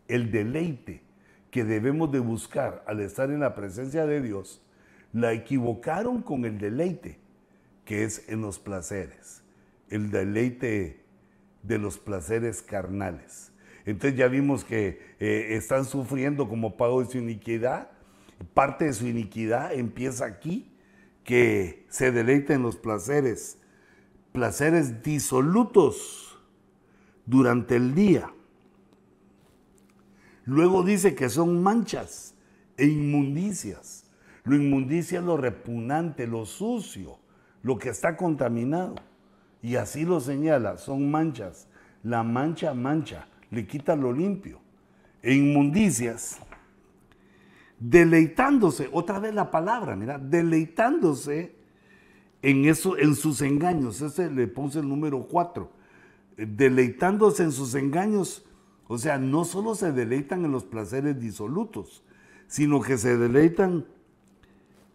El deleite que debemos de buscar al estar en la presencia de Dios, la equivocaron con el deleite que es en los placeres, el deleite de los placeres carnales. Entonces ya vimos que eh, están sufriendo como pago de su iniquidad. Parte de su iniquidad empieza aquí, que se deleita en los placeres placeres disolutos durante el día. Luego dice que son manchas e inmundicias. Lo inmundicia es lo repugnante, lo sucio, lo que está contaminado. Y así lo señala, son manchas. La mancha mancha, le quita lo limpio. E inmundicias, deleitándose, otra vez la palabra, mira, deleitándose en, eso, en sus engaños. Ese le puse el número cuatro. Deleitándose en sus engaños. O sea, no solo se deleitan en los placeres disolutos, sino que se deleitan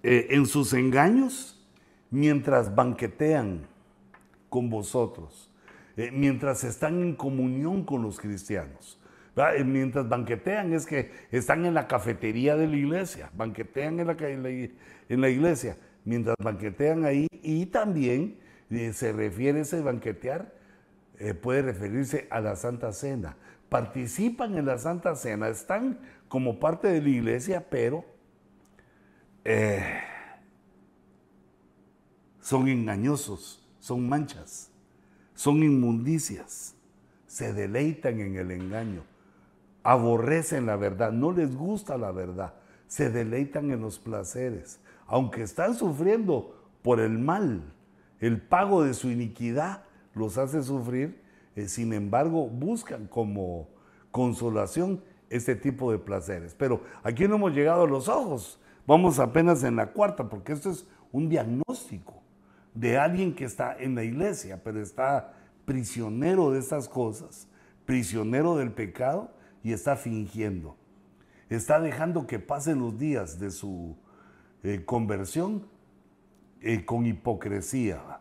eh, en sus engaños mientras banquetean con vosotros, eh, mientras están en comunión con los cristianos. Mientras banquetean es que están en la cafetería de la iglesia, banquetean en la, iglesia, mientras banquetean ahí y también eh, se refiere ese banquetear, eh, puede referirse a la Santa Cena. Participan en la Santa Cena, están como parte de la iglesia, pero eh, son engañosos, son manchas, son inmundicias, se deleitan en el engaño, aborrecen la verdad, no les gusta la verdad, se deleitan en los placeres, aunque están sufriendo por el mal, el pago de su iniquidad los hace sufrir, eh, sin embargo buscan como consolación este tipo de placeres. Pero aquí no hemos llegado a los ojos, vamos apenas en la cuarta, porque esto es un diagnóstico de alguien que está en la iglesia, pero está prisionero de estas cosas, prisionero del pecado y está fingiendo. Está dejando que pasen los días de su eh, conversión eh, con hipocresía,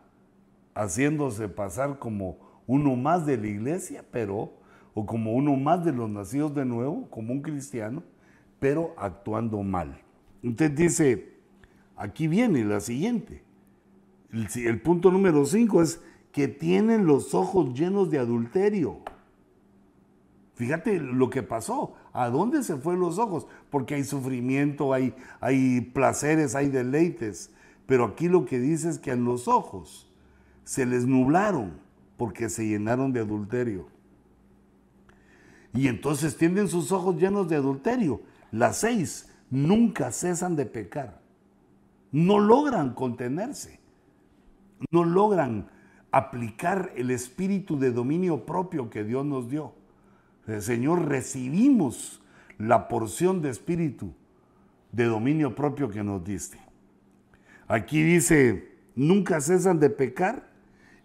haciéndose pasar como uno más de la iglesia, pero, o como uno más de los nacidos de nuevo, como un cristiano, pero actuando mal. Usted dice, aquí viene la siguiente. El, punto número 5 es que tienen los ojos llenos de adulterio. Fíjate lo que pasó. ¿A dónde se fueron los ojos? Porque hay sufrimiento, hay, hay placeres, hay deleites. Pero aquí lo que dice es que en los ojos se les nublaron porque se llenaron de adulterio. Y entonces tienen sus ojos llenos de adulterio. Las seis nunca cesan de pecar. No logran contenerse. No logran aplicar el espíritu de dominio propio que Dios nos dio. El Señor, recibimos la porción de espíritu de dominio propio que nos diste. Aquí dice, nunca cesan de pecar.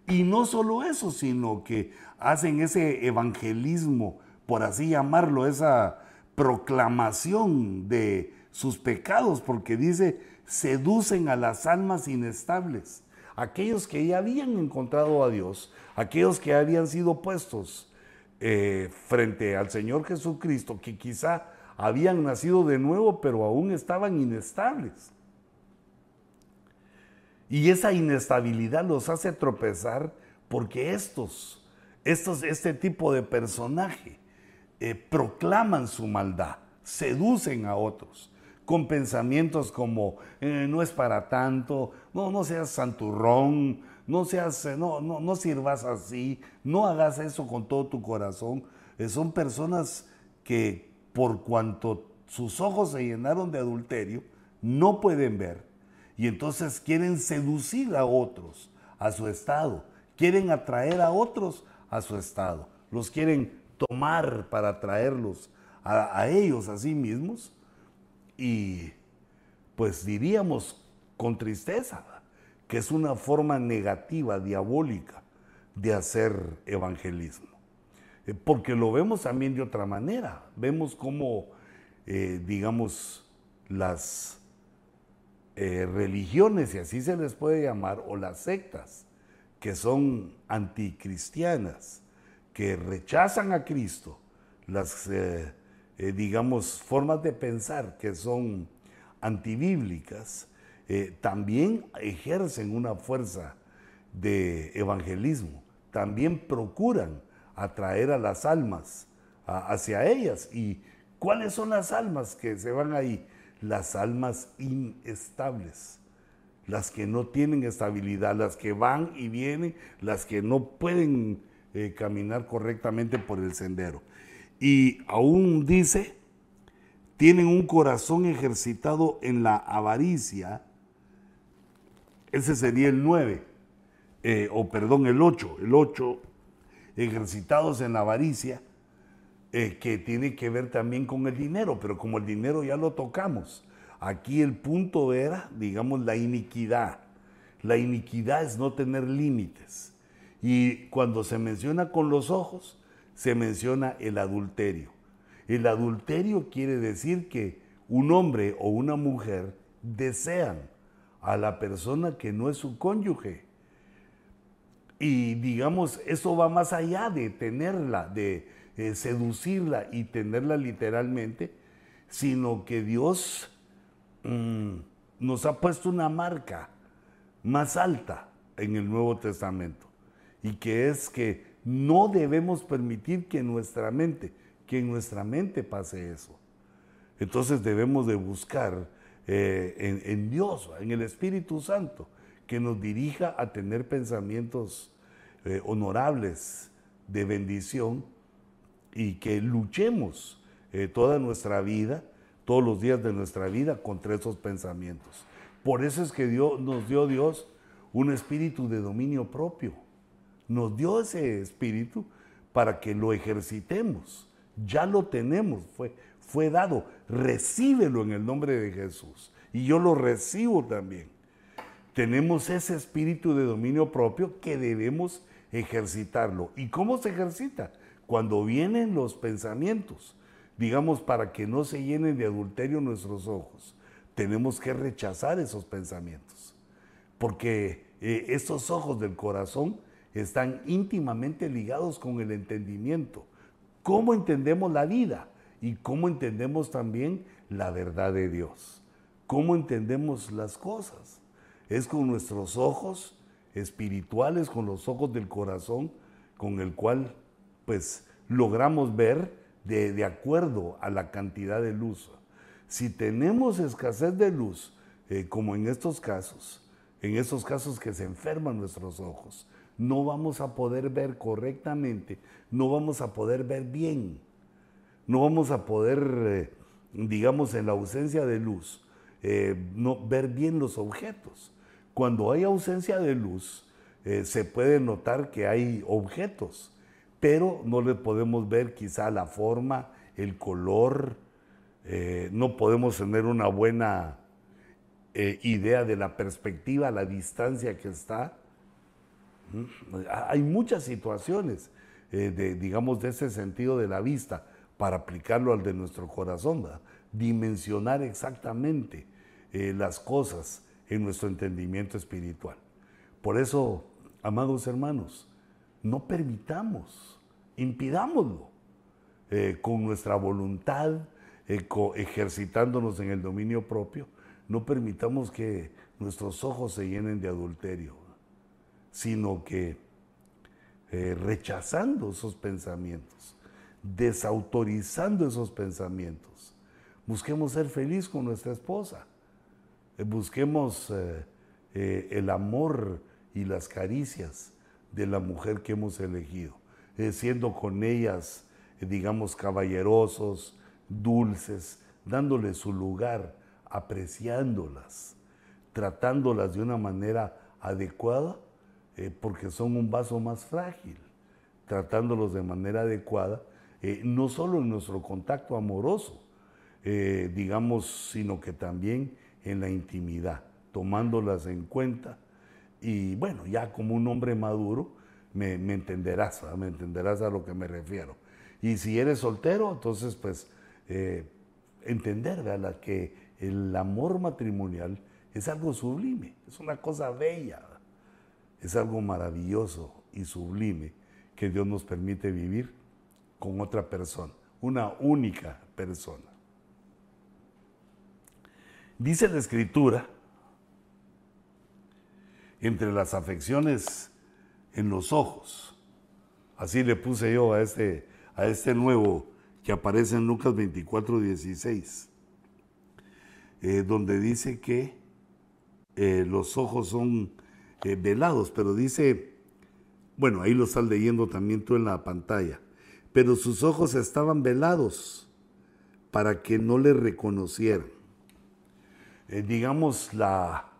Y no solo eso, sino que hacen ese evangelismo, por así llamarlo, esa proclamación de sus pecados, porque dice, seducen a las almas inestables, aquellos que ya habían encontrado a Dios, aquellos que habían sido puestos eh, frente al Señor Jesucristo, que quizá habían nacido de nuevo, pero aún estaban inestables. Y esa inestabilidad los hace tropezar porque estos, este tipo de personaje eh, proclaman su maldad, seducen a otros con pensamientos como eh, no es para tanto, no, no seas santurrón, no, seas, eh, no, no, no sirvas así, no hagas eso con todo tu corazón. son personas que por cuanto sus ojos se llenaron de adulterio, no pueden ver y entonces quieren seducir a otros a su estado, quieren atraer a otros a su estado, los quieren tomar para atraerlos a, ellos a sí mismos y pues diríamos con tristeza que es una forma negativa, diabólica de hacer evangelismo. Eh, porque lo vemos también de otra manera. Vemos cómo, eh, digamos, las eh, religiones, si así se les puede llamar, o las sectas, que son anticristianas, que rechazan a Cristo, las, eh, digamos, formas de pensar que son antibíblicas, también ejercen una fuerza de evangelismo, también procuran atraer a las almas hacia ellas. ¿Y cuáles son las almas que se van ahí? las almas inestables, las que no tienen estabilidad, las que van y vienen, las que no pueden eh, caminar correctamente por el sendero. Y aún dice, tienen un corazón ejercitado en la avaricia, ese sería el 9, eh, o perdón, el 8, el 8, ejercitados en la avaricia, eh, que tiene que ver también con el dinero, pero como el dinero ya lo tocamos, aquí el punto era, digamos, la iniquidad. La iniquidad es no tener límites. Y cuando se menciona con los ojos, se menciona el adulterio. El adulterio quiere decir que un hombre o una mujer desean a la persona que no es su cónyuge. Y digamos, eso va más allá de tenerla, de eh, seducirla y tenerla literalmente, sino que Dios mm, nos ha puesto una marca más alta en el Nuevo Testamento y que es que no debemos permitir que nuestra mente, que en nuestra mente pase eso. Entonces debemos de buscar eh, en, Dios, en el Espíritu Santo, que nos dirija a tener pensamientos eh, honorables de bendición y que luchemos eh, toda nuestra vida, todos los días de nuestra vida contra esos pensamientos. Por eso es que Dios, nos dio Dios un espíritu de dominio propio. Nos dio ese espíritu para que lo ejercitemos. Ya lo tenemos, fue, fue dado. Recíbelo en el nombre de Jesús. Y yo lo recibo también. Tenemos ese espíritu de dominio propio que debemos ejercitarlo. ¿Y cómo se ejercita? Cuando vienen los pensamientos, digamos, para que no se llenen de adulterio nuestros ojos, tenemos que rechazar esos pensamientos. Porque eh, estos ojos del corazón están íntimamente ligados con el entendimiento. ¿Cómo entendemos la vida? y cómo entendemos también la verdad de Dios. ¿Cómo entendemos las cosas? Es con nuestros ojos espirituales, con los ojos del corazón, con el cual pues logramos ver de, acuerdo a la cantidad de luz. Si tenemos escasez de luz, eh, como en estos casos, en esos casos que se enferman nuestros ojos, no vamos a poder ver correctamente, no vamos a poder ver bien no vamos a poder, eh, digamos, en la ausencia de luz, eh, no, ver bien los objetos. Cuando hay ausencia de luz, eh, se puede notar que hay objetos, pero no le podemos ver quizá la forma, el color, no podemos tener una buena idea de la perspectiva, la distancia que está. Hay muchas situaciones, de, digamos, de ese sentido de la vista para aplicarlo al de nuestro corazón, dimensionar exactamente eh, las cosas en nuestro entendimiento espiritual. Por eso, amados hermanos, no permitamos, impidámoslo eh, con nuestra voluntad, eh, ejercitándonos en el dominio propio, no permitamos que nuestros ojos se llenen de adulterio, sino que rechazando esos pensamientos, desautorizando esos pensamientos. Busquemos ser feliz con nuestra esposa. Eh, busquemos eh, eh, el amor y las caricias de la mujer que hemos elegido, siendo con ellas, digamos, caballerosos, dulces, dándoles su lugar, apreciándolas, tratándolas de una manera adecuada, porque son un vaso más frágil, tratándolos de manera adecuada, eh, no solo en nuestro contacto amoroso, eh, digamos, sino que también en la intimidad, tomándolas en cuenta. Y bueno, ya como un hombre maduro, me, entenderás, me entenderás a lo que me refiero. Y si eres soltero, entonces pues eh, entender ¿verdad? que el amor matrimonial es algo sublime, es una cosa bella, es algo maravilloso y sublime que Dios nos permite vivir con otra persona, una única persona. Dice la escritura, entre las afecciones en los ojos, así le puse yo a este, a este nuevo que aparece en Lucas 24, 16, eh, donde dice que eh, los ojos son eh, velados, pero dice, bueno, ahí lo estás leyendo también tú en la pantalla, pero sus ojos estaban velados para que no le reconocieran. Eh, digamos, la,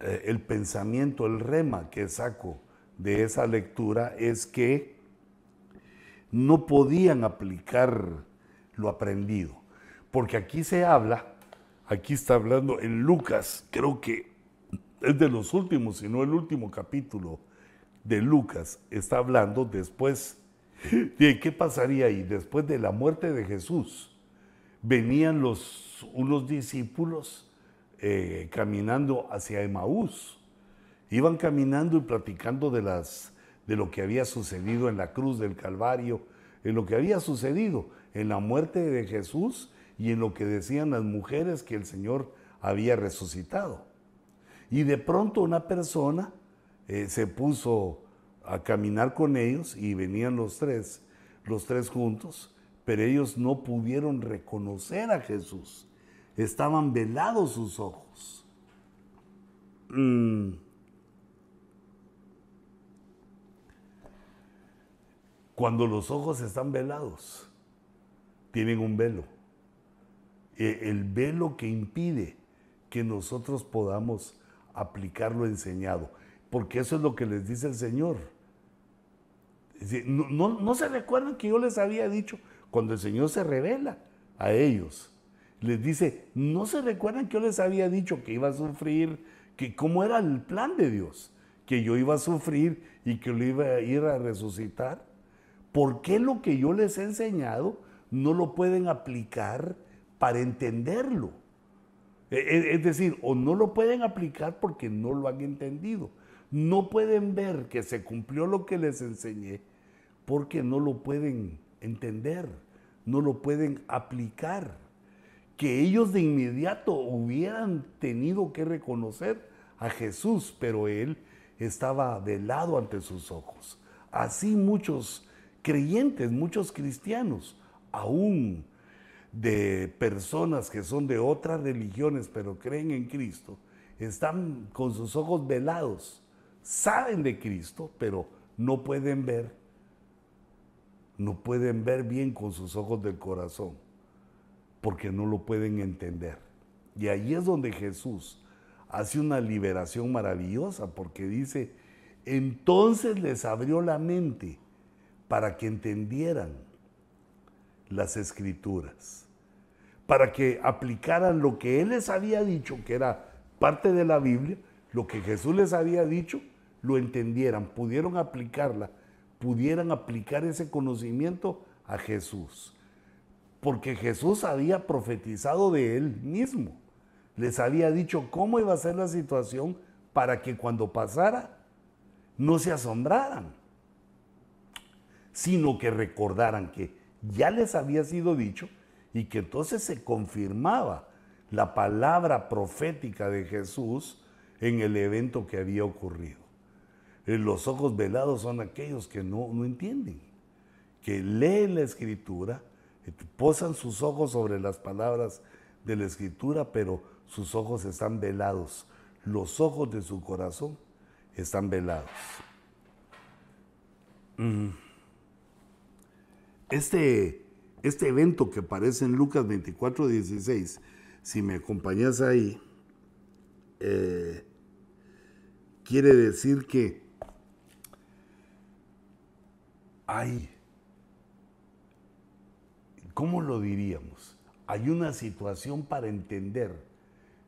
eh, el pensamiento, el rema que saco de esa lectura es que no podían aplicar lo aprendido. Porque aquí se habla, aquí está hablando en Lucas, creo que es de los últimos, si no el último capítulo de Lucas, está hablando después [LAUGHS] ¿Qué pasaría ahí? Después de la muerte de Jesús, venían los, unos discípulos eh, caminando hacia Emaús. Iban caminando y platicando de, las, de lo que había sucedido en la cruz del Calvario, en lo que había sucedido, en la muerte de Jesús y en lo que decían las mujeres que el Señor había resucitado. Y de pronto una persona eh, se puso a caminar con ellos y venían los tres, los tres juntos, pero ellos no pudieron reconocer a Jesús. Estaban velados sus ojos. Mm. Cuando los ojos están velados, tienen un velo. E, el velo que impide que nosotros podamos aplicar lo enseñado. Porque eso es lo que les dice el Señor. No, no, se recuerdan que yo les había dicho cuando el Señor se revela a ellos. Les dice, no se recuerdan que yo les había dicho que iba a sufrir, que cómo era el plan de Dios, que yo iba a sufrir y que lo iba a ir a resucitar. ¿Por qué lo que yo les he enseñado no lo pueden aplicar para entenderlo? E, e, es decir, o no lo pueden aplicar porque no lo han entendido. No pueden ver que se cumplió lo que les enseñé porque no lo pueden entender, no lo pueden aplicar. Que ellos de inmediato hubieran tenido que reconocer a Jesús, pero él estaba velado ante sus ojos. Así muchos creyentes, muchos cristianos, aún de personas que son de otras religiones pero creen en Cristo, están con sus ojos velados, saben de Cristo, pero no pueden ver, no pueden ver bien con sus ojos del corazón, porque no lo pueden entender. Y ahí es donde Jesús hace una liberación maravillosa, porque dice, entonces les abrió la mente para que entendieran las escrituras, para que aplicaran lo que Él les había dicho, que era parte de la Biblia, lo que Jesús les había dicho, lo entendieran, pudieron aplicarla, pudieran aplicar ese conocimiento a Jesús. Porque Jesús había profetizado de Él mismo. Les había dicho cómo iba a ser la situación para que cuando pasara no se asombraran sino que recordaran que ya les había sido dicho y que entonces se confirmaba la palabra profética de Jesús en el evento que había ocurrido. Eh, los ojos velados son aquellos que no, no entienden, que leen la escritura, eh, posan sus ojos sobre las palabras de la escritura, pero sus ojos están velados. Los ojos de su corazón están velados. Mm. Este, este evento que aparece en Lucas 24, 16, si me acompañas ahí, eh, quiere decir que hay, ¿cómo lo diríamos? Hay una situación para entender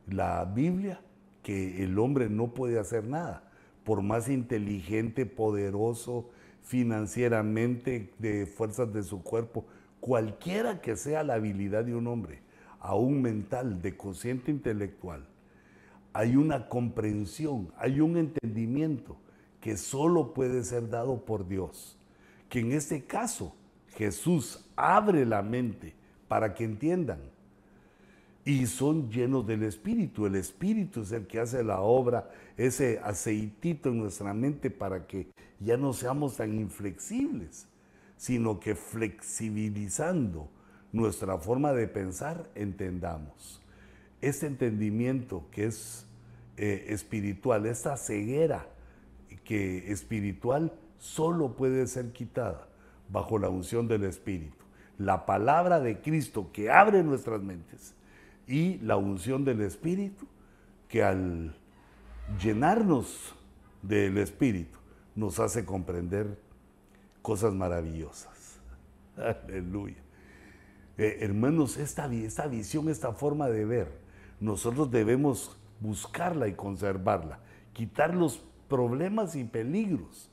la Biblia que el hombre no puede hacer nada, por más inteligente, poderoso, financieramente, de fuerzas de su cuerpo, cualquiera que sea la habilidad de un hombre, aún mental, de consciente intelectual, hay una comprensión, hay un entendimiento que solo puede ser dado por Dios. Que en este caso Jesús abre la mente para que entiendan. Y son llenos del Espíritu. El Espíritu es el que hace la obra, ese aceitito en nuestra mente para que ya no seamos tan inflexibles, sino que flexibilizando nuestra forma de pensar, entendamos. Este entendimiento que es eh, espiritual, esta ceguera que espiritual solo puede ser quitada bajo la unción del Espíritu. La palabra de Cristo que abre nuestras mentes y la unción del Espíritu que al llenarnos del Espíritu nos hace comprender cosas maravillosas. [LAUGHS] Aleluya. Eh, hermanos, esta, esta visión, esta forma de ver, nosotros debemos buscarla y conservarla, quitar los problemas y peligros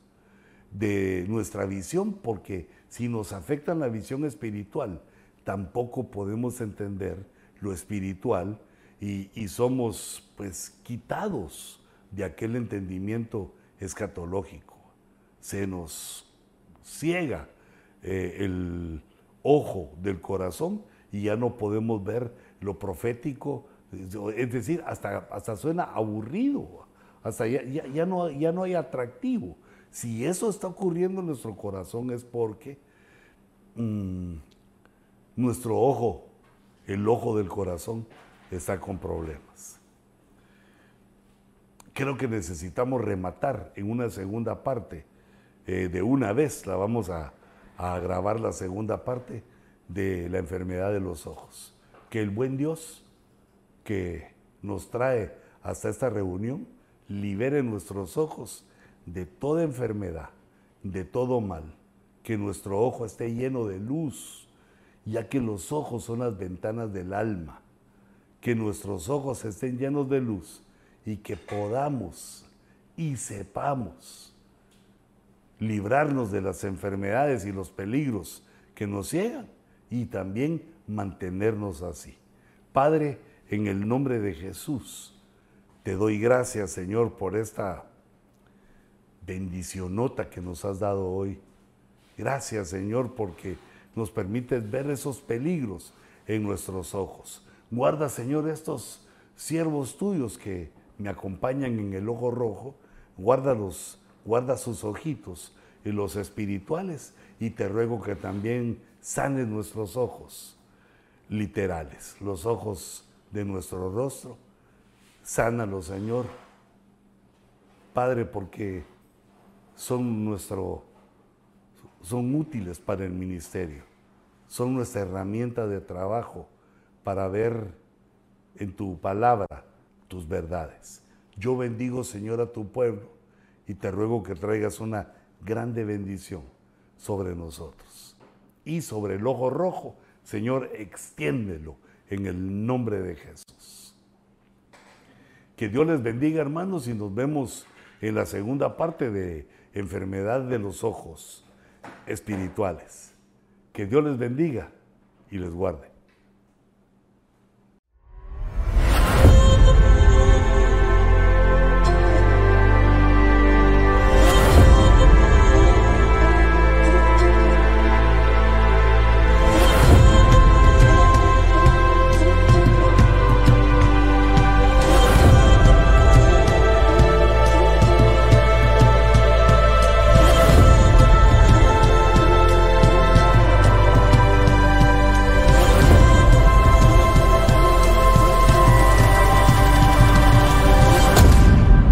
de nuestra visión, porque si nos afectan la visión espiritual, tampoco podemos entender lo espiritual y, somos pues quitados de aquel entendimiento escatológico se nos ciega eh, el ojo del corazón y ya no podemos ver lo profético, es decir, hasta, hasta suena aburrido, hasta ya, no, ya no hay atractivo. Si eso está ocurriendo en nuestro corazón es porque mm, nuestro ojo, el ojo del corazón, está con problemas. Creo que necesitamos rematar en una segunda parte, eh, de una vez la vamos a, a grabar la segunda parte de la enfermedad de los ojos. Que el buen Dios que nos trae hasta esta reunión libere nuestros ojos de toda enfermedad, de todo mal, que nuestro ojo esté lleno de luz, ya que los ojos son las ventanas del alma, que nuestros ojos estén llenos de luz y que podamos y sepamos librarnos de las enfermedades y los peligros que nos llegan y también mantenernos así. Padre, en el nombre de Jesús, te doy gracias, Señor, por esta bendicionota que nos has dado hoy. Gracias, Señor, porque nos permites ver esos peligros en nuestros ojos. Guarda, Señor, estos siervos tuyos que me acompañan en el ojo rojo, guárdalos, guarda sus ojitos y los espirituales, y te ruego que también sanes nuestros ojos literales, los ojos de nuestro rostro. Sánalos, Señor. Padre, porque son nuestro son útiles para el ministerio. Son nuestra herramienta de trabajo para ver en tu palabra tus verdades. Yo bendigo, Señor, a tu pueblo y te ruego que traigas una grande bendición sobre nosotros. Y sobre el ojo rojo, Señor, extiéndelo en el nombre de Jesús. Que Dios les bendiga, hermanos, y nos vemos en la segunda parte de enfermedad de los ojos espirituales. Que Dios les bendiga y les guarde.